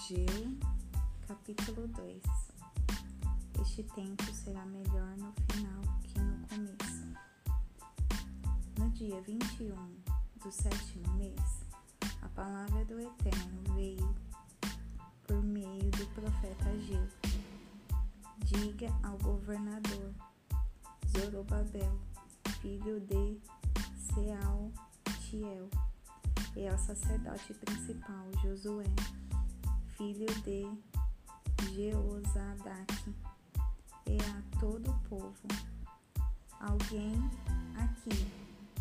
Ageu, capítulo 2 Este tempo será melhor no final que no começo. No dia 21 do sétimo mês, a palavra do Eterno veio por meio do profeta Ageu. Diga ao governador Zorobabel, filho de Sealtiel, e ao sacerdote principal Josué, filho de Jeozadaque, e a todo o povo. Alguém aqui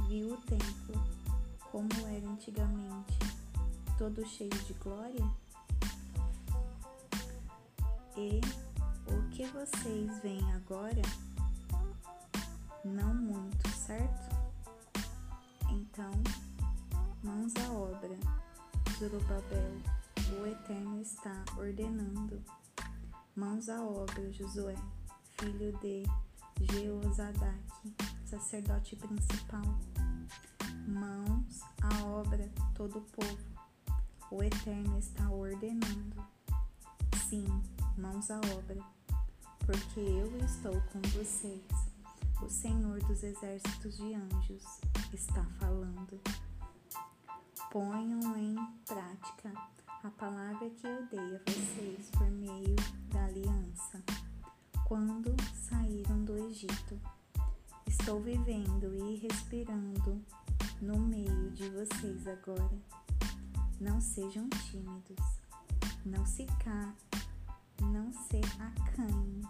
viu o templo como era antigamente, todo cheio de glória? E o que vocês veem agora? Não muito, certo? Então, mãos à obra, Zorobabel, o Eterno está ordenando. Mãos à obra, Josué, filho de Jeozadaque, sacerdote principal. Mãos à obra, todo o povo. O Eterno está ordenando. Sim, mãos à obra, porque eu estou com vocês. O Senhor dos exércitos de anjos está falando. Ponham em prática a palavra que eu dei a vocês por meio da aliança, quando saíram do Egito. Estou vivendo e respirando no meio de vocês agora. Não sejam tímidos, não se cá, não se acanhem.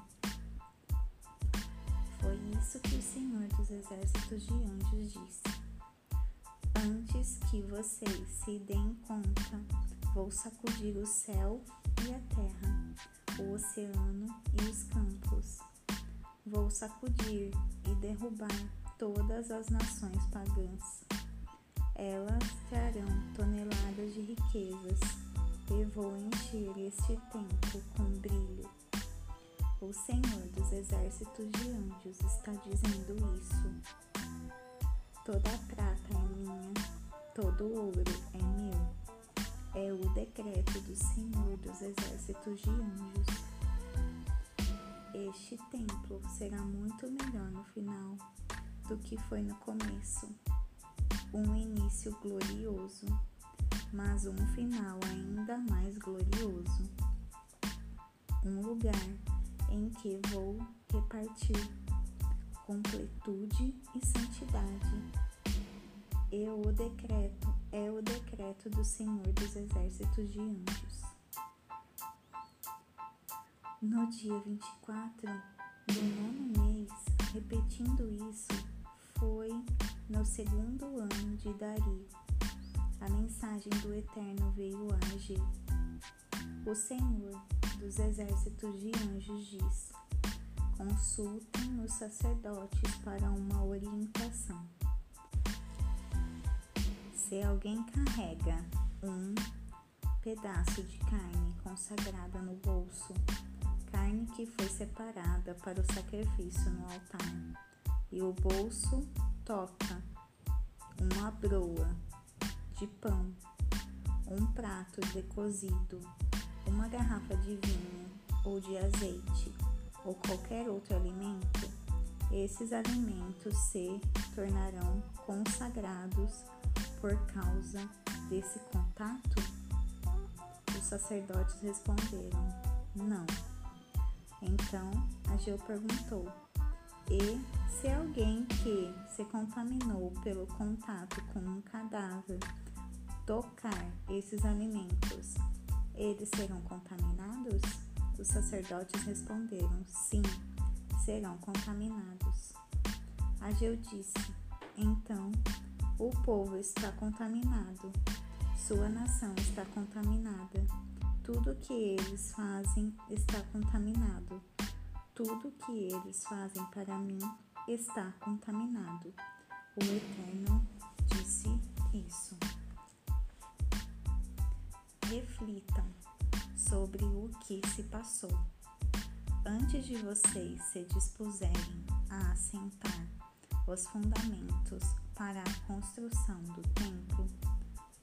Foi isso que o Senhor dos Exércitos de Anjos disse. Antes que vocês se deem conta, vou sacudir o céu e a terra, o oceano e os campos. Vou sacudir e derrubar todas as nações pagãs. Elas trarão toneladas de riquezas e vou encher este templo com brilho. O Senhor dos exércitos de anjos está dizendo isso. Toda a prata é minha, todo o ouro é meu. É o decreto do Senhor dos exércitos de anjos. Este templo será muito melhor no final do que foi no começo. Um início glorioso, mas um final ainda mais glorioso. Um lugar em que vou repartir completude e santidade. E o decreto é o decreto do Senhor dos Exércitos de Anjos. No dia 24 do nono mês, repetindo isso, foi no segundo ano de Dario. A mensagem do Eterno veio a agir. O Senhor dos Exércitos de Anjos diz: Consultem os sacerdotes para uma orientação. Se alguém carrega um pedaço de carne consagrada no bolso, carne que foi separada para o sacrifício no altar, e o bolso toca uma broa de pão, um prato de cozido, uma garrafa de vinho ou de azeite ou qualquer outro alimento, esses alimentos se tornarão consagrados por causa desse contato? Os sacerdotes responderam: Não. Então Ageu perguntou: E se alguém que se contaminou pelo contato com um cadáver tocar esses alimentos, eles serão contaminados? Os sacerdotes responderam: Sim, serão contaminados. Ageu disse: Então o povo está contaminado, sua nação está contaminada, tudo que eles fazem está contaminado, tudo que eles fazem para mim está contaminado. O Eterno disse isso. Reflitam sobre o que se passou. Antes de vocês se dispuserem a assentar os fundamentos para a construção do templo,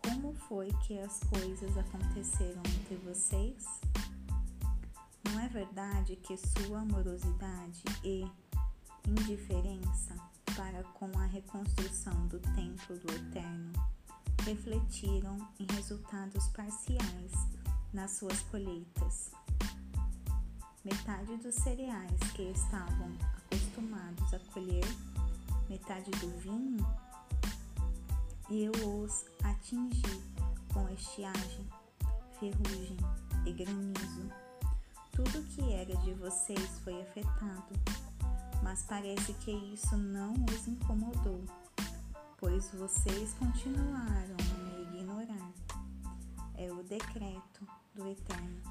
como foi que as coisas aconteceram entre vocês? Não é verdade que sua amorosidade e indiferença para com a reconstrução do templo do Eterno refletiram em resultados parciais nas suas colheitas? Metade dos cereais que estavam acostumados a colher, metade do vinho eu os atingi com estiagem, ferrugem e granizo. Tudo que era de vocês foi afetado, mas parece que isso não os incomodou, pois vocês continuaram a me ignorar. É o decreto do Eterno.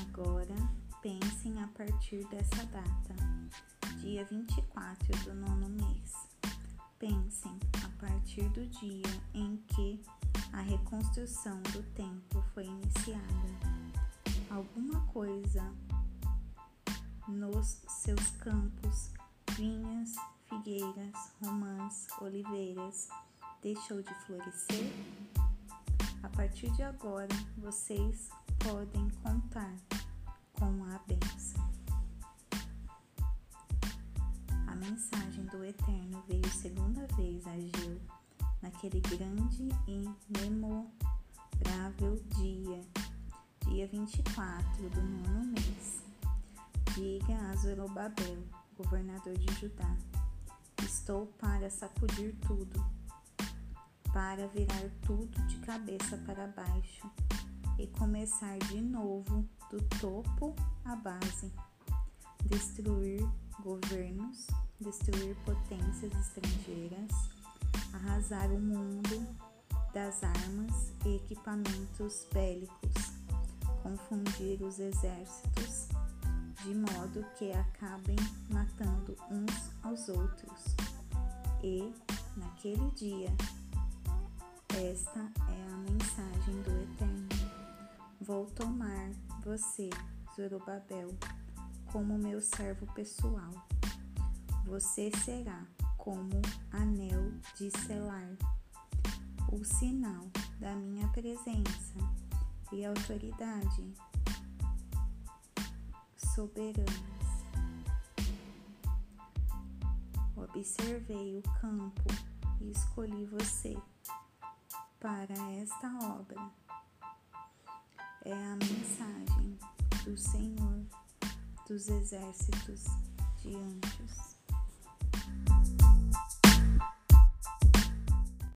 Agora pensem a partir dessa data, dia 24 do nono mês Pensem a partir do dia em que a reconstrução do templo foi iniciada. Alguma coisa nos seus campos, vinhas, figueiras, romãs, oliveiras, deixou de florescer? A partir de agora, vocês podem contar com a bênção. mensagem do Eterno veio segunda vez a Gil, naquele grande e memorável dia, dia 24 do nono mês. Diga a Zorobabel, governador de Judá: Estou para sacudir tudo, para virar tudo de cabeça para baixo e começar de novo do topo à base, destruir governos, destruir potências estrangeiras, arrasar o mundo das armas e equipamentos bélicos, confundir os exércitos, de modo que acabem matando uns aos outros. E, naquele dia, esta é a mensagem do Eterno. Vou tomar você, Zorobabel, como meu servo pessoal você será como anel de selar, o sinal da minha presença e autoridade soberanas. Observei o campo e escolhi você para esta obra. É a mensagem do Senhor dos exércitos de anjos.